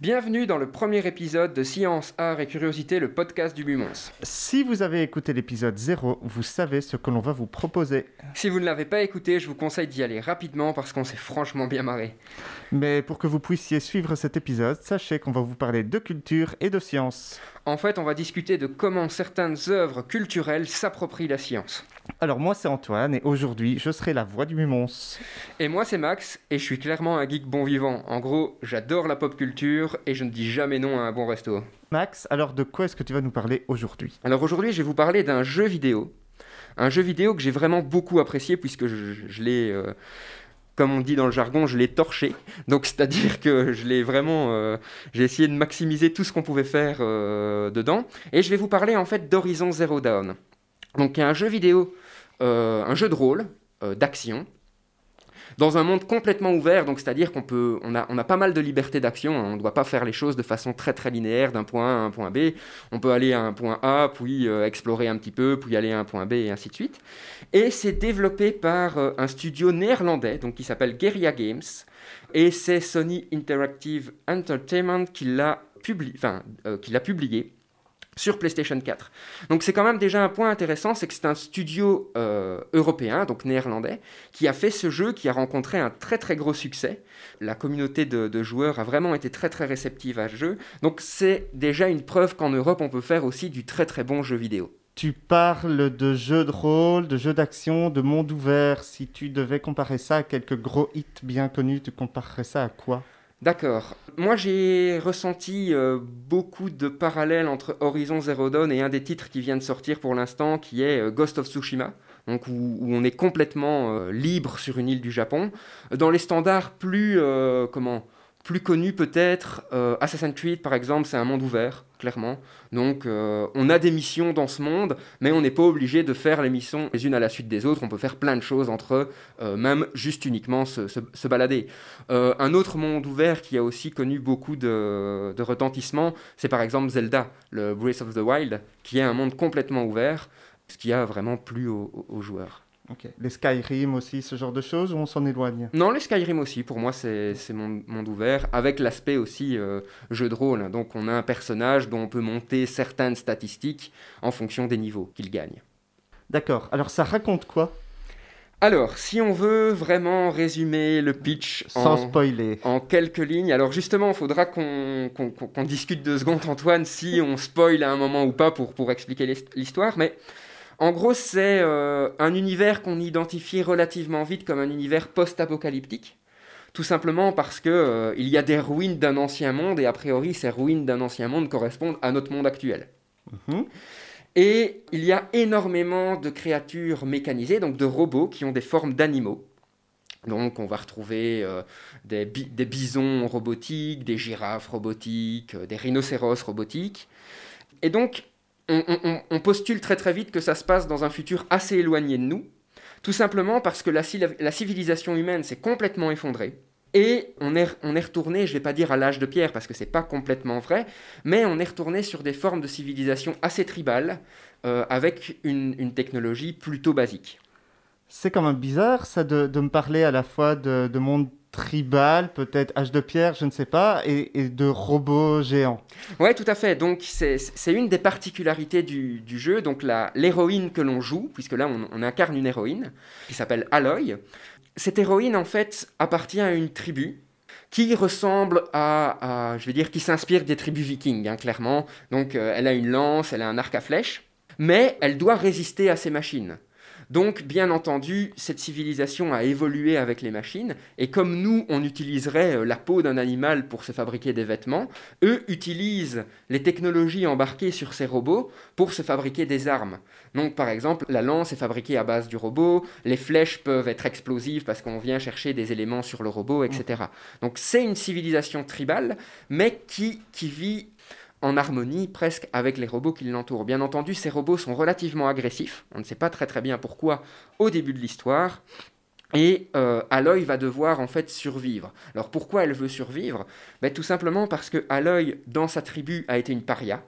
Bienvenue dans le premier épisode de Science, Art et Curiosité, le podcast du Mumons. Si vous avez écouté l'épisode 0, vous savez ce que l'on va vous proposer. Si vous ne l'avez pas écouté, je vous conseille d'y aller rapidement parce qu'on s'est franchement bien marré. Mais pour que vous puissiez suivre cet épisode, sachez qu'on va vous parler de culture et de science. En fait, on va discuter de comment certaines œuvres culturelles s'approprient la science. Alors moi c'est Antoine et aujourd'hui je serai la voix du Mumons. Et moi c'est Max et je suis clairement un geek bon vivant. En gros, j'adore la pop culture et je ne dis jamais non à un bon resto. Max, alors de quoi est-ce que tu vas nous parler aujourd'hui? Alors aujourd'hui, je vais vous parler d'un jeu vidéo. Un jeu vidéo que j'ai vraiment beaucoup apprécié puisque je, je l'ai, euh, comme on dit dans le jargon, je l'ai torché. Donc c'est-à-dire que je l'ai vraiment, euh, j'ai essayé de maximiser tout ce qu'on pouvait faire euh, dedans. Et je vais vous parler en fait d'Horizon Zero Dawn. Donc un jeu vidéo, euh, un jeu de rôle, euh, d'action, dans un monde complètement ouvert, donc c'est-à-dire qu'on peut, on a, on a pas mal de liberté d'action, hein. on ne doit pas faire les choses de façon très très linéaire d'un point A à un point B, on peut aller à un point A, puis euh, explorer un petit peu, puis aller à un point B et ainsi de suite. Et c'est développé par un studio néerlandais, donc qui s'appelle Guerrilla Games, et c'est Sony Interactive Entertainment qui l'a publié sur PlayStation 4. Donc c'est quand même déjà un point intéressant, c'est que c'est un studio euh, européen, donc néerlandais, qui a fait ce jeu, qui a rencontré un très très gros succès. La communauté de, de joueurs a vraiment été très très réceptive à ce jeu. Donc c'est déjà une preuve qu'en Europe on peut faire aussi du très très bon jeu vidéo. Tu parles de jeux de rôle, de jeux d'action, de monde ouvert. Si tu devais comparer ça à quelques gros hits bien connus, tu comparerais ça à quoi? D'accord. Moi, j'ai ressenti euh, beaucoup de parallèles entre Horizon Zero Dawn et un des titres qui vient de sortir pour l'instant, qui est euh, Ghost of Tsushima. Donc où, on est complètement euh, libre sur une île du Japon. Dans les standards plus comment plus connus peut-être, euh, Assassin's Creed par exemple, c'est un monde ouvert, clairement. Donc euh, on a des missions dans ce monde, mais on n'est pas obligé de faire les missions les unes à la suite des autres. On peut faire plein de choses entre eux, même juste uniquement se, se- se balader. Euh, un autre monde ouvert qui a aussi connu beaucoup de, de retentissement, c'est par exemple Zelda, le Breath of the Wild, qui est un monde complètement ouvert, ce qui a vraiment plu aux- aux joueurs. Les Skyrim aussi, ce genre de choses, ou on s'en éloigne? Non, les Skyrim aussi, pour moi, c'est c'est monde, ouvert, avec l'aspect aussi euh, jeu de rôle. Donc, on a un personnage dont on peut monter certaines statistiques en fonction des niveaux qu'il gagne. D'accord, alors ça raconte quoi? Alors, si on veut vraiment résumer le pitch Sans en, spoiler. en quelques lignes, alors justement, il faudra qu'on discute deux secondes, Antoine, si on spoil à un moment ou pas pour, pour expliquer l'hist- l'histoire. Mais en gros, c'est euh, un univers qu'on identifie relativement vite comme un univers post-apocalyptique. Tout simplement parce que euh, il y a des ruines d'un ancien monde et a priori ces ruines d'un ancien monde correspondent à notre monde actuel. Mhm. Et il y a énormément de créatures mécanisées, donc de robots qui ont des formes d'animaux. Donc on va retrouver euh, des, bi- des bisons robotiques, des girafes robotiques, euh, des rhinocéros robotiques. Et donc on, postule très très vite que ça se passe dans un futur assez éloigné de nous, tout simplement parce que la, civil- la civilisation humaine s'est complètement effondrée. Et on est, retourné, je ne vais pas dire à l'âge de pierre parce que c'est pas complètement vrai, mais on est retourné sur des formes de civilisation assez tribales, euh, avec une technologie plutôt basique. C'est quand même bizarre ça de, de me parler à la fois de, de monde tribal, peut-être âge de pierre, je ne sais pas, et, et de robots géants. Ouais, tout à fait. Donc c'est une des particularités du, du jeu. Donc l'héroïne que l'on joue, puisque là on, incarne une héroïne qui s'appelle Aloy. Cette héroïne en fait appartient à une tribu qui ressemble à, à- je vais dire, qui s'inspire des tribus vikings, hein, clairement. Donc euh, elle a une lance, elle a un arc à flèche, mais elle doit résister à ces machines. Donc, bien entendu, cette civilisation a évolué avec les machines, et comme nous, on utiliserait euh, la peau d'un animal pour se fabriquer des vêtements, eux utilisent les technologies embarquées sur ces robots pour se fabriquer des armes. Donc par exemple, la lance est fabriquée à base du robot, les flèches peuvent être explosives parce qu'on vient chercher des éléments sur le robot, etc. Donc c'est une civilisation tribale, mais qui, qui vit en harmonie presque avec les robots qui l'entourent. Bien entendu, ces robots sont relativement agressifs, on ne sait pas très très bien pourquoi au début de l'histoire, Et euh, Aloy va devoir en fait survivre. Alors pourquoi elle veut survivre? Ben, Tout simplement parce que Aloy, dans sa tribu, a été une paria.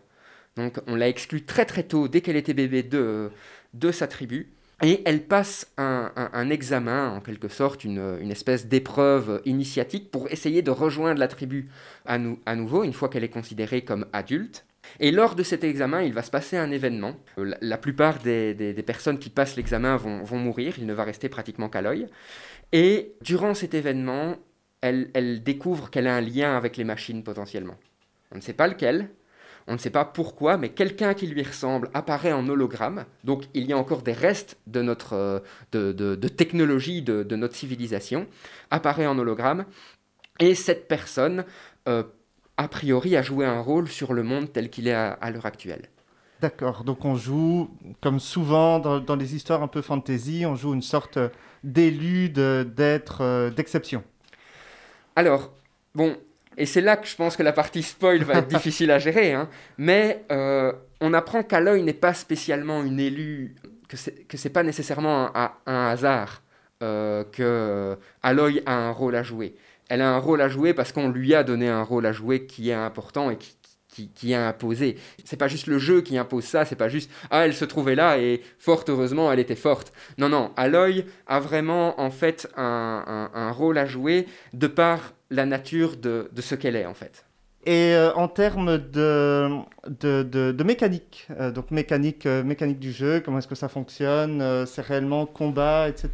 Donc on l'a exclue très très tôt, dès qu'elle était bébé, de, de sa tribu. Et elle passe un, examen, en quelque sorte, une, espèce d'épreuve initiatique pour essayer de rejoindre la tribu à, nouveau, une fois qu'elle est considérée comme adulte. Et lors de cet examen, il va se passer un événement. Euh, la, plupart des, personnes qui passent l'examen vont, mourir, il ne va rester pratiquement qu'à l'œil. Et durant cet événement, elle, elle découvre qu'elle a un lien avec les machines potentiellement. On ne sait pas lequel, on ne sait pas pourquoi, mais quelqu'un qui lui ressemble apparaît en hologramme. Donc il y a encore des restes de notre euh, de, technologie de, notre civilisation, apparaît en hologramme. Et cette personne, euh, a priori, a joué un rôle sur le monde tel qu'il est à, l'heure actuelle. D'accord, donc on joue, comme souvent dans, dans, les histoires un peu fantasy, on joue une sorte d'élu, d'être, euh, d'exception. Alors, bon, et c'est là que je pense que la partie spoil va être difficile à gérer. Hein. Mais euh, on apprend qu'Aloy n'est pas spécialement une élue, que c'est, n'est pas nécessairement un, un hasard euh, que Aloy a un rôle à jouer. Elle a un rôle à jouer parce qu'on lui a donné un rôle à jouer qui est important et qui, qui, qui a imposé. C'est pas juste le jeu qui impose ça, c'est pas juste ah elle se trouvait là et fort heureusement elle était forte. Non non, Aloy a vraiment en fait un, un, un rôle à jouer de par la nature de, ce qu'elle est en fait. Et euh, en termes de, de, mécanique, euh, donc mécanique, euh, mécanique du jeu, comment est-ce que ça fonctionne C'est réellement combat, etc.,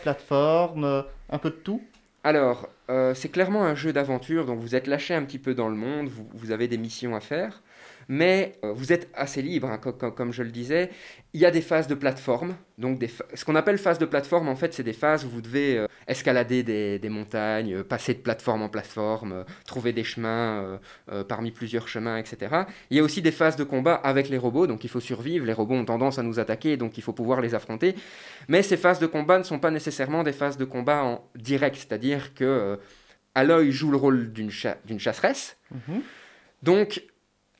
plateforme, un peu de tout? Alors, c'est clairement un jeu d'aventure, donc vous êtes lâché un petit peu dans le monde, vous avez des missions à faire mais euh, vous êtes assez libre, hein, comme, je le disais. Il y a des phases de plateforme. Donc ce qu'on appelle phase de plateforme, en fait, c'est des phases où vous devez euh, escalader des, montagnes, euh, passer de plateforme en plateforme, trouver des chemins parmi plusieurs chemins, etc. Il y a aussi des phases de combat avec les robots, donc il faut survivre. Les robots ont tendance à nous attaquer, donc il faut pouvoir les affronter. Mais ces phases de combat ne sont pas nécessairement des phases de combat en direct, c'est-à-dire que Aloy joue le rôle d'une chasseresse. Mhm. Donc,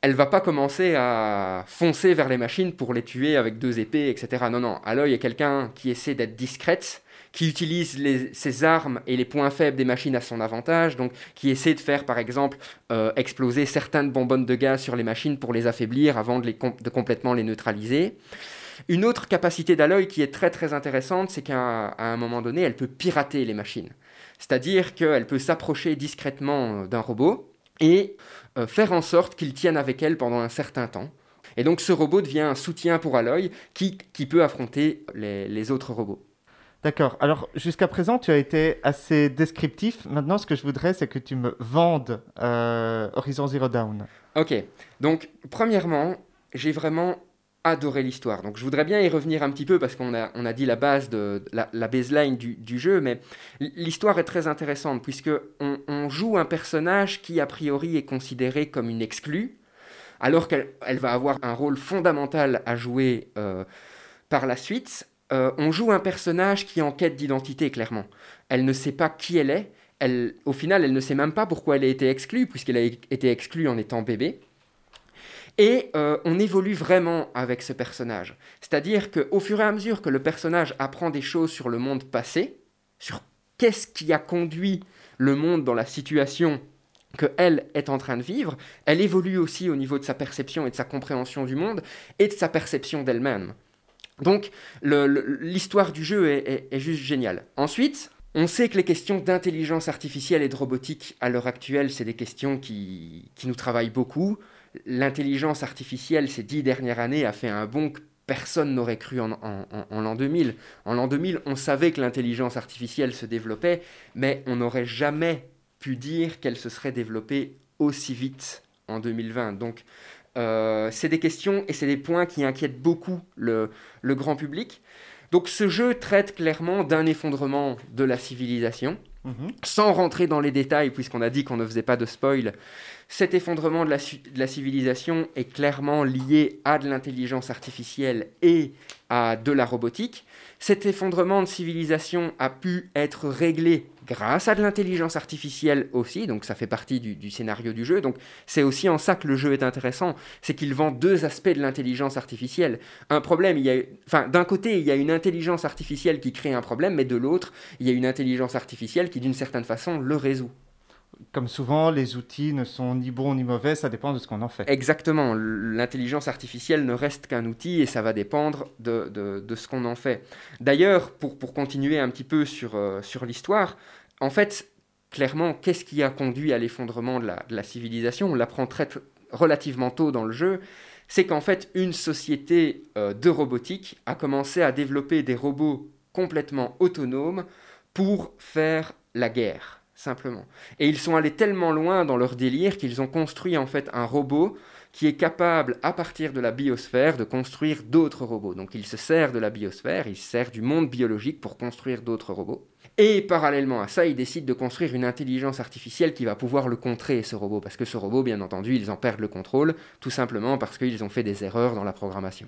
elle va pas commencer à foncer vers les machines pour les tuer avec deux épées, etc. Non, non. Aloy est quelqu'un qui essaie d'être discrète, qui utilise ses armes et les points faibles des machines à son avantage, donc qui essaie de faire par exemple euh, exploser certaines bonbonnes de gaz sur les machines pour les affaiblir avant de, complètement les neutraliser. Une autre capacité d'Aloy qui est très très intéressante, c'est qu'à un moment donné, elle peut pirater les machines. C'est-à-dire qu'elle peut s'approcher discrètement euh, d'un robot et euh, faire en sorte qu'il tienne avec elle pendant un certain temps. Et donc ce robot devient un soutien pour Aloy qui, qui peut affronter les, autres robots. D'accord. Alors jusqu'à présent, tu as été assez descriptif. Maintenant, ce que je voudrais, c'est que tu me vendes euh, Horizon Zero Dawn. Ok. Donc, premièrement, j'ai vraiment adoré l'histoire. Donc je voudrais bien y revenir un petit peu parce qu'on a, on a dit la base de la, baseline du, jeu, mais l'histoire est très intéressante puisque on, joue un personnage qui a priori est considéré comme une exclue, alors qu'elle elle va avoir un rôle fondamental à jouer euh, par la suite. Euh, on joue un personnage qui est en quête d'identité clairement. Elle ne sait pas qui elle est. Elle, au final, elle ne sait même pas pourquoi elle a été exclue puisqu'elle a été exclue en étant bébé. Et euh, on évolue vraiment avec ce personnage. C'est-à-dire qu'au fur et à mesure que le personnage apprend des choses sur le monde passé, sur qu'est-ce qui a conduit le monde dans la situation qu'elle est en train de vivre, elle évolue aussi au niveau de sa perception et de sa compréhension du monde et de sa perception d'elle-même. Donc l'histoire du jeu est, juste géniale. Ensuite, on sait que les questions d'intelligence artificielle et de robotique à l'heure actuelle, c'est des questions qui, qui nous travaillent beaucoup l'intelligence artificielle ces dix dernières années a fait un bond que personne n'aurait cru en, l'an 2000. En l'an 2000, on savait que l'intelligence artificielle se développait, mais on n'aurait jamais pu dire qu'elle se serait développée aussi vite en 2020. Donc, euh, c'est des questions et c'est des points qui inquiètent beaucoup le grand public. Donc, ce jeu traite clairement d'un effondrement de la civilisation. Sans rentrer dans les détails, puisqu'on a dit qu'on ne faisait pas de spoil, cet effondrement de la, civilisation est clairement lié à de l'intelligence artificielle et à de la robotique. Cet effondrement de civilisation a pu être réglé grâce à de l'intelligence artificielle aussi, donc ça fait partie du, scénario du jeu. Donc c'est aussi en ça que le jeu est intéressant, c'est qu'il vend deux aspects de l'intelligence artificielle. Un problème, il y a, enfin d'un côté il y a une intelligence artificielle qui crée un problème, mais de l'autre il y a une intelligence artificielle qui d'une certaine façon le résout. Comme souvent, les outils ne sont ni bons ni mauvais, ça dépend de ce qu'on en fait. Exactement, l'intelligence artificielle ne reste qu'un outil et ça va dépendre de, de, ce qu'on en fait. D'ailleurs, pour, pour, continuer un petit peu sur, euh, sur l'histoire, en fait, clairement, qu'est-ce qui a conduit à l'effondrement de la, de la, civilisation? On l'apprend très relativement tôt dans le jeu. C'est qu'en fait, une société euh, de robotique a commencé à développer des robots complètement autonomes pour faire la guerre simplement. Et ils sont allés tellement loin dans leur délire qu'ils ont construit en fait un robot qui est capable, à partir de la biosphère, de construire d'autres robots. Donc il se sert de la biosphère, il se sert du monde biologique pour construire d'autres robots. Et parallèlement à ça, il décide de construire une intelligence artificielle qui va pouvoir le contrer, ce robot. Parce que ce robot, bien entendu, ils en perdent le contrôle, tout simplement parce qu'ils ont fait des erreurs dans la programmation.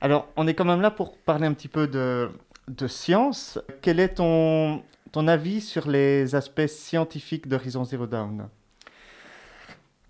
Alors, on est quand même là pour parler un petit peu de, de science. Quel est ton, ton avis sur les aspects scientifiques d'Horizon Zero Dawn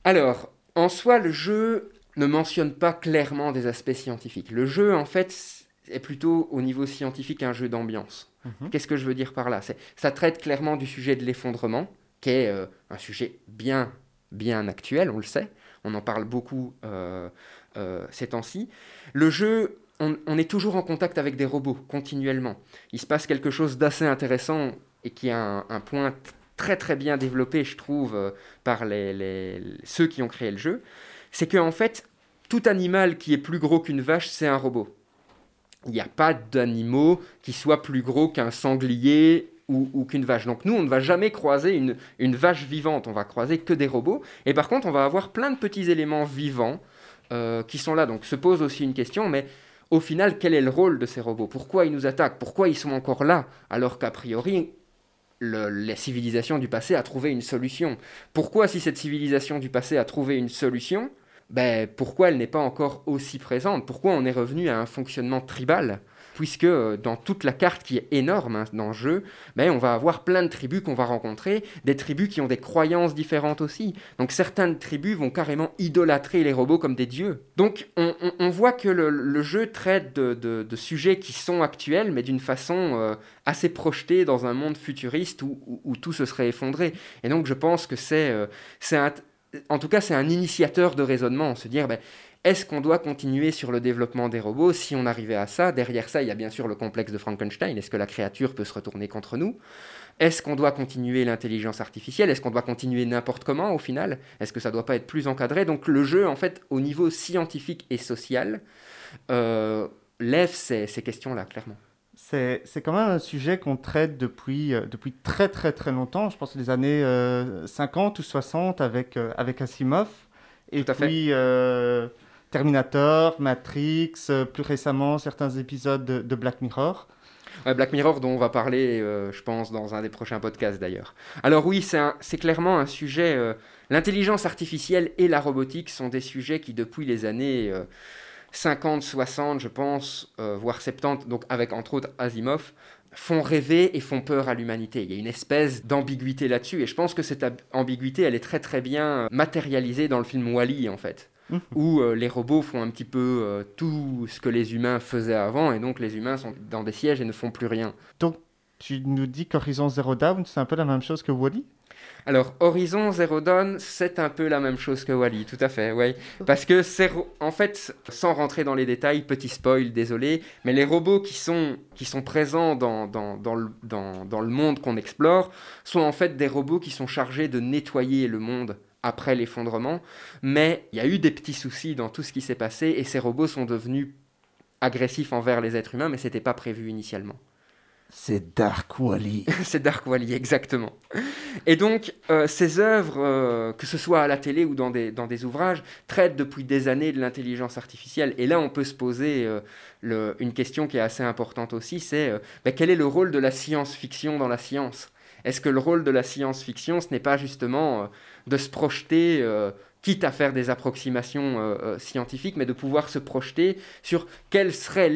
Alors, en soi, le jeu ne mentionne pas clairement des aspects scientifiques. Le jeu, en fait, est plutôt au niveau scientifique un jeu d'ambiance. Mmh. Qu'est-ce que je veux dire par là? Ça traite clairement du sujet de l'effondrement, qui est euh, un sujet bien, bien actuel, on le sait. On en parle beaucoup euh, euh, ces temps-ci. Le jeu on, on, est toujours en contact avec des robots continuellement. Il se passe quelque chose d'assez intéressant et qui est un, point très très bien développé, je trouve, euh, par les, ceux qui ont créé le jeu, c'est qu'en fait, tout animal qui est plus gros qu'une vache, c'est un robot. Il n'y a pas d'animaux qui soient plus gros qu'un sanglier ou, ou qu'une vache. Donc nous, on ne va jamais croiser une, une, vache vivante, on va croiser que des robots. Et par contre, on va avoir plein de petits éléments vivants euh, qui sont là. Donc se pose aussi une question, mais au final, quel est le rôle de ces robots? Pourquoi ils nous attaquent? Pourquoi ils sont encore là? Alors qu'a priori, la civilisation du passé a trouvé une solution. Pourquoi, si cette civilisation du passé a trouvé une solution, ben, pourquoi elle n'est pas encore aussi présente? Pourquoi on est revenu à un fonctionnement tribal? Puisque euh, dans toute la carte qui est énorme hein, dans le jeu, ben, on va avoir plein de tribus qu'on va rencontrer, des tribus qui ont des croyances différentes aussi. Donc certaines tribus vont carrément idolâtrer les robots comme des dieux. Donc on, voit que le, jeu traite de, sujets qui sont actuels, mais d'une façon euh, assez projetée dans un monde futuriste où, tout se serait effondré. Et donc je pense que c'est euh, en tout cas, c'est un initiateur de raisonnement, se dire, ben, est-ce qu'on doit continuer sur le développement des robots Si on arrivait à ça, derrière ça, il y a bien sûr le complexe de Frankenstein. Est-ce que la créature peut se retourner contre nous? Est-ce qu'on doit continuer l'intelligence artificielle? Est-ce qu'on doit continuer n'importe comment au final? Est-ce que ça ne doit pas être plus encadré? Donc le jeu, en fait, au niveau scientifique et social, euh, lève ces, ces questions-là, clairement. C'est quand même un sujet qu'on traite depuis, euh, depuis très très très longtemps, je pense les années euh, 50 ou 60 avec, euh, avec Asimov. Et puis euh, Terminator, Matrix, plus récemment certains épisodes de, de Black Mirror. Black Mirror dont on va parler, euh, je pense, dans un des prochains podcasts d'ailleurs. Alors oui, c'est clairement un sujet... euh, L'intelligence artificielle et la robotique sont des sujets qui, depuis les années euh, 50, 60, je pense, euh, voire 70, donc avec entre autres Asimov, font rêver et font peur à l'humanité. Il y a une espèce d'ambiguïté là-dessus, et je pense que cette ambiguïté, elle est très très bien matérialisée dans le film Wally, en fait, mmh. où euh, les robots font un petit peu euh, tout ce que les humains faisaient avant, et donc les humains sont dans des sièges et ne font plus rien. Donc, tu nous dis qu'Horizon Zero Dawn, c'est un peu la même chose que Wally alors, Horizon Zero Dawn, c'est un peu la même chose que Wally, tout à fait, oui. Parce que c'est, en fait, sans rentrer dans les détails, petit spoil, désolé, mais les robots qui sont, qui sont présents dans, dans, dans, le, dans, dans le monde qu'on explore sont en fait des robots qui sont chargés de nettoyer le monde après l'effondrement, mais il y a eu des petits soucis dans tout ce qui s'est passé et ces robots sont devenus agressifs envers les êtres humains, mais c'était pas prévu initialement. C'est Dark Wally. c'est Dark Wally, exactement. Et donc, euh, ces œuvres, euh, que ce soit à la télé ou dans des, dans des ouvrages, traitent depuis des années de l'intelligence artificielle. Et là, on peut se poser euh, une question qui est assez importante aussi, c'est ben, quel est le rôle de la science-fiction dans la science? Est-ce que le rôle de la science-fiction, ce n'est pas justement de se projeter quitte à faire des approximations scientifiques, mais de pouvoir se projeter sur quelle serait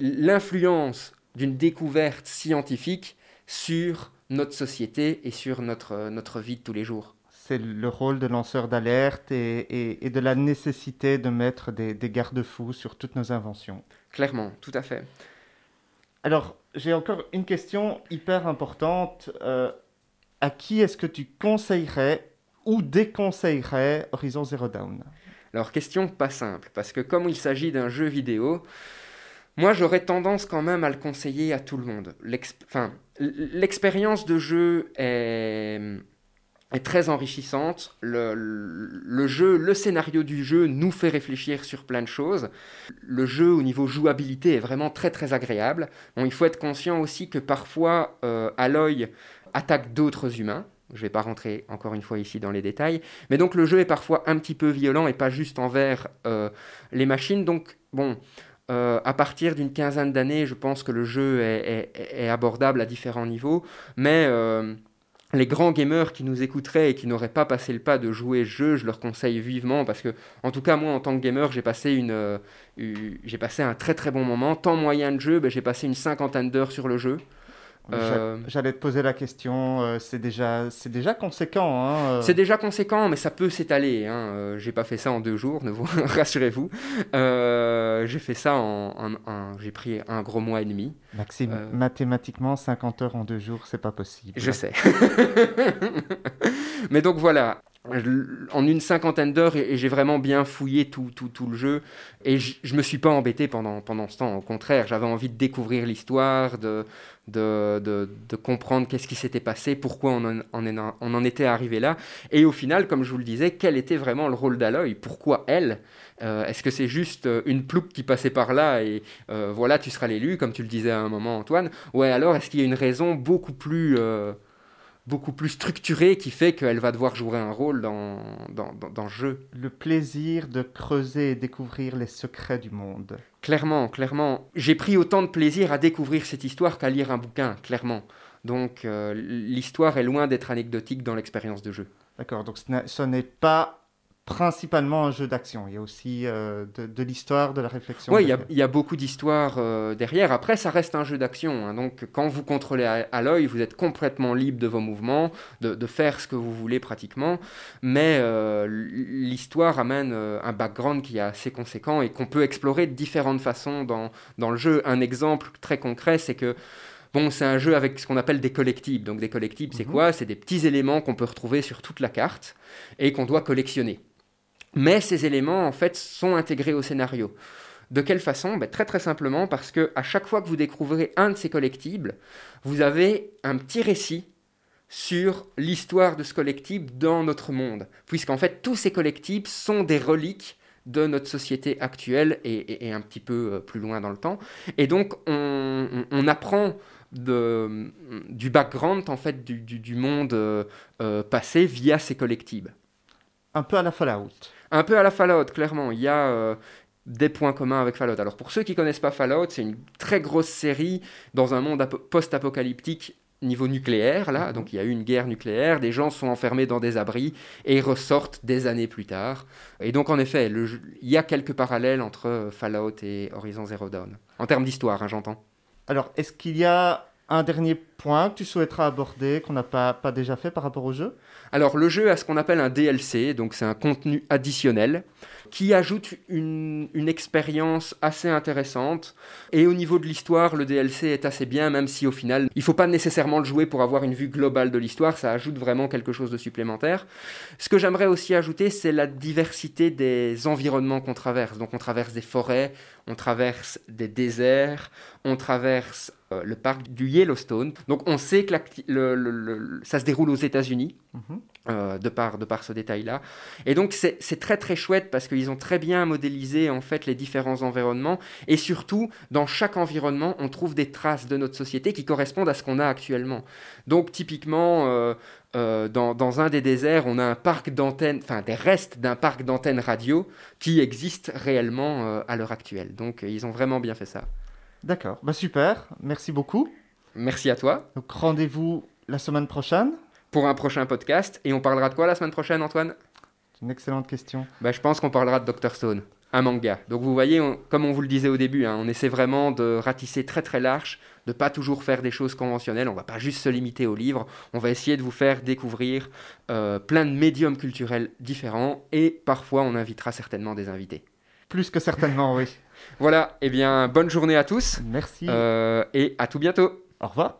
l'influence d'une découverte scientifique sur notre société et sur notre, notre vie de tous les jours. C'est le rôle de lanceur d'alerte et, et- et de la nécessité de mettre des, des garde-fous sur toutes nos inventions. Clairement, tout à fait. Alors, j'ai encore une question hyper importante. Euh, à qui est-ce que tu conseillerais ou déconseillerais Horizon Zero Dawn? Alors, question pas simple, parce que comme il s'agit d'un jeu vidéo, moi j'aurais tendance quand même à le conseiller à tout le monde. L'expérience de jeu est, très enrichissante. Le, le jeu, le scénario du jeu nous fait réfléchir sur plein de choses. Le jeu au niveau jouabilité est vraiment très très agréable. Bon, il faut être conscient aussi que parfois euh, Aloy attaque d'autres humains. Je ne vais pas rentrer encore une fois ici dans les détails. Mais donc le jeu est parfois un petit peu violent et pas juste envers euh, les machines. Donc bon, euh, à partir d'une quinzaine d'années, je pense que le jeu est, abordable à différents niveaux. Mais euh, les grands gamers qui nous écouteraient et qui n'auraient pas passé le pas de jouer ce jeu, je leur conseille vivement parce que, en tout cas, moi, en tant que gamer, j'ai passé, euh, un très très bon moment. Temps moyen de jeu, ben, j'ai passé une cinquantaine d'heures sur le jeu. Euh, J'a- J'allais te poser la question. euh, c'est déjà, déjà conséquent. Hein, euh. C'est déjà conséquent, mais ça peut s'étaler. Hein. J'ai pas fait ça en deux jours, ne vous rassurez-vous. Euh, j'ai fait ça en, en- en- j'ai pris un gros mois et demi. Maxime, euh, mathématiquement, 50 heures en deux jours, c'est pas possible. Je sais. mais donc voilà, en une cinquantaine d'heures, et, j'ai vraiment bien fouillé tout, tout, tout le jeu. Et je, je me suis pas embêté pendant, pendant ce temps. Au contraire, j'avais envie de découvrir l'histoire, de, de, de, comprendre qu'est-ce qui s'était passé, pourquoi on en, on en- on en était arrivé là. Et au final, comme je vous le disais, quel était vraiment le rôle d'Aloy? Pourquoi elle? Euh, Est-ce que c'est juste euh, une plouque qui passait par là et euh, voilà, tu seras l'élu, comme tu le disais à un moment, Antoine? Ouais, alors est-ce qu'il y a une raison beaucoup plus, beaucoup plus structurée qui fait qu'elle va devoir jouer un rôle dans, dans, dans, dans le jeu Le plaisir de creuser et découvrir les secrets du monde. Clairement, clairement. J'ai pris autant de plaisir à découvrir cette histoire qu'à lire un bouquin, clairement. Donc euh, l'histoire est loin d'être anecdotique dans l'expérience de jeu. D'accord, donc ce n'est- ce n'est pas principalement un jeu d'action. Il y a aussi euh, de, de l'histoire, de la réflexion. Oui, il y a- y, beaucoup d'histoires euh, derrière. Après, ça reste un jeu d'action. hein. Donc, quand vous contrôlez à, à l'œil, vous êtes complètement libre de vos mouvements, de, de faire ce que vous voulez pratiquement. Mais euh, l'histoire amène un background qui est assez conséquent et qu'on peut explorer de différentes façons dans, dans le jeu. Un exemple très concret, c'est que Bon, c'est un jeu avec ce qu'on appelle des collectibles. Donc des collectibles, c'est Mhm. quoi? C'est des petits éléments qu'on peut retrouver sur toute la carte et qu'on doit collectionner. Mais ces éléments, en fait, sont intégrés au scénario. De quelle façon? Ben, Très très simplement parce que à chaque fois que vous découvrez un de ces collectibles, vous avez un petit récit sur l'histoire de ce collectible dans notre monde. Puisqu'en fait, tous ces collectibles sont des reliques de notre société actuelle et, un petit peu euh, plus loin dans le temps. Et donc, on, apprend du background en fait du monde euh, euh, passé via ces collectibles. Un peu à la Fallout. Un peu à la Fallout, clairement. Il y a euh, des points communs avec Fallout. Alors pour ceux qui connaissent pas Fallout, c'est une très grosse série dans un monde apo- post-apocalyptique niveau nucléaire. Là, Mhm. donc il y a eu une guerre nucléaire, des gens sont enfermés dans des abris et ils ressortent des années plus tard. Et donc en effet, le jeu- il y a quelques parallèles entre Fallout et Horizon Zero Dawn. En termes d'histoire, hein, j'entends. Alors, est-ce qu'il y a un dernier point que tu souhaiterais aborder, qu'on n'a pas, déjà fait par rapport au jeu? Alors le jeu a ce qu'on appelle un DLC, donc c'est un contenu additionnel qui ajoute une, une expérience assez intéressante. Et au niveau de l'histoire, le DLC est assez bien, même si au final, il faut pas nécessairement le jouer pour avoir une vue globale de l'histoire, ça ajoute vraiment quelque chose de supplémentaire. Ce que j'aimerais aussi ajouter, c'est la diversité des environnements qu'on traverse. Donc on traverse des forêts, on traverse des déserts, on traverse euh, le parc du Yellowstone. Donc on sait que l'acti- le- le- le- ça se déroule aux États-Unis. Mhm. euh, de, par, de par ce détail-là. Et donc c'est très très chouette parce qu'ils ont très bien modélisé en fait les différents environnements et surtout dans chaque environnement on trouve des traces de notre société qui correspondent à ce qu'on a actuellement. Donc typiquement euh, euh, dans, dans un des déserts on a un parc d'antennes, enfin des restes d'un parc d'antennes radio qui existe réellement euh, à l'heure actuelle. Donc ils ont vraiment bien fait ça. D'accord, bah super, merci beaucoup. Merci à toi Donc rendez-vous la semaine prochaine. pour un prochain podcast et on parlera de quoi la semaine prochaine Antoine? C'est une excellente question. bah, Je pense qu'on parlera de Dr Stone. un manga. Donc vous voyez, on- comme on vous le disait au début, hein, on essaie vraiment de ratisser très très large, de pas toujours faire des choses conventionnelles. On va pas juste se limiter au livre. On va essayer de vous faire découvrir euh, plein de médiums culturels différents et parfois on invitera certainement des invités. Plus que certainement, oui. Voilà, et bien bonne journée à tous Merci. euh, et à tout bientôt. Au revoir.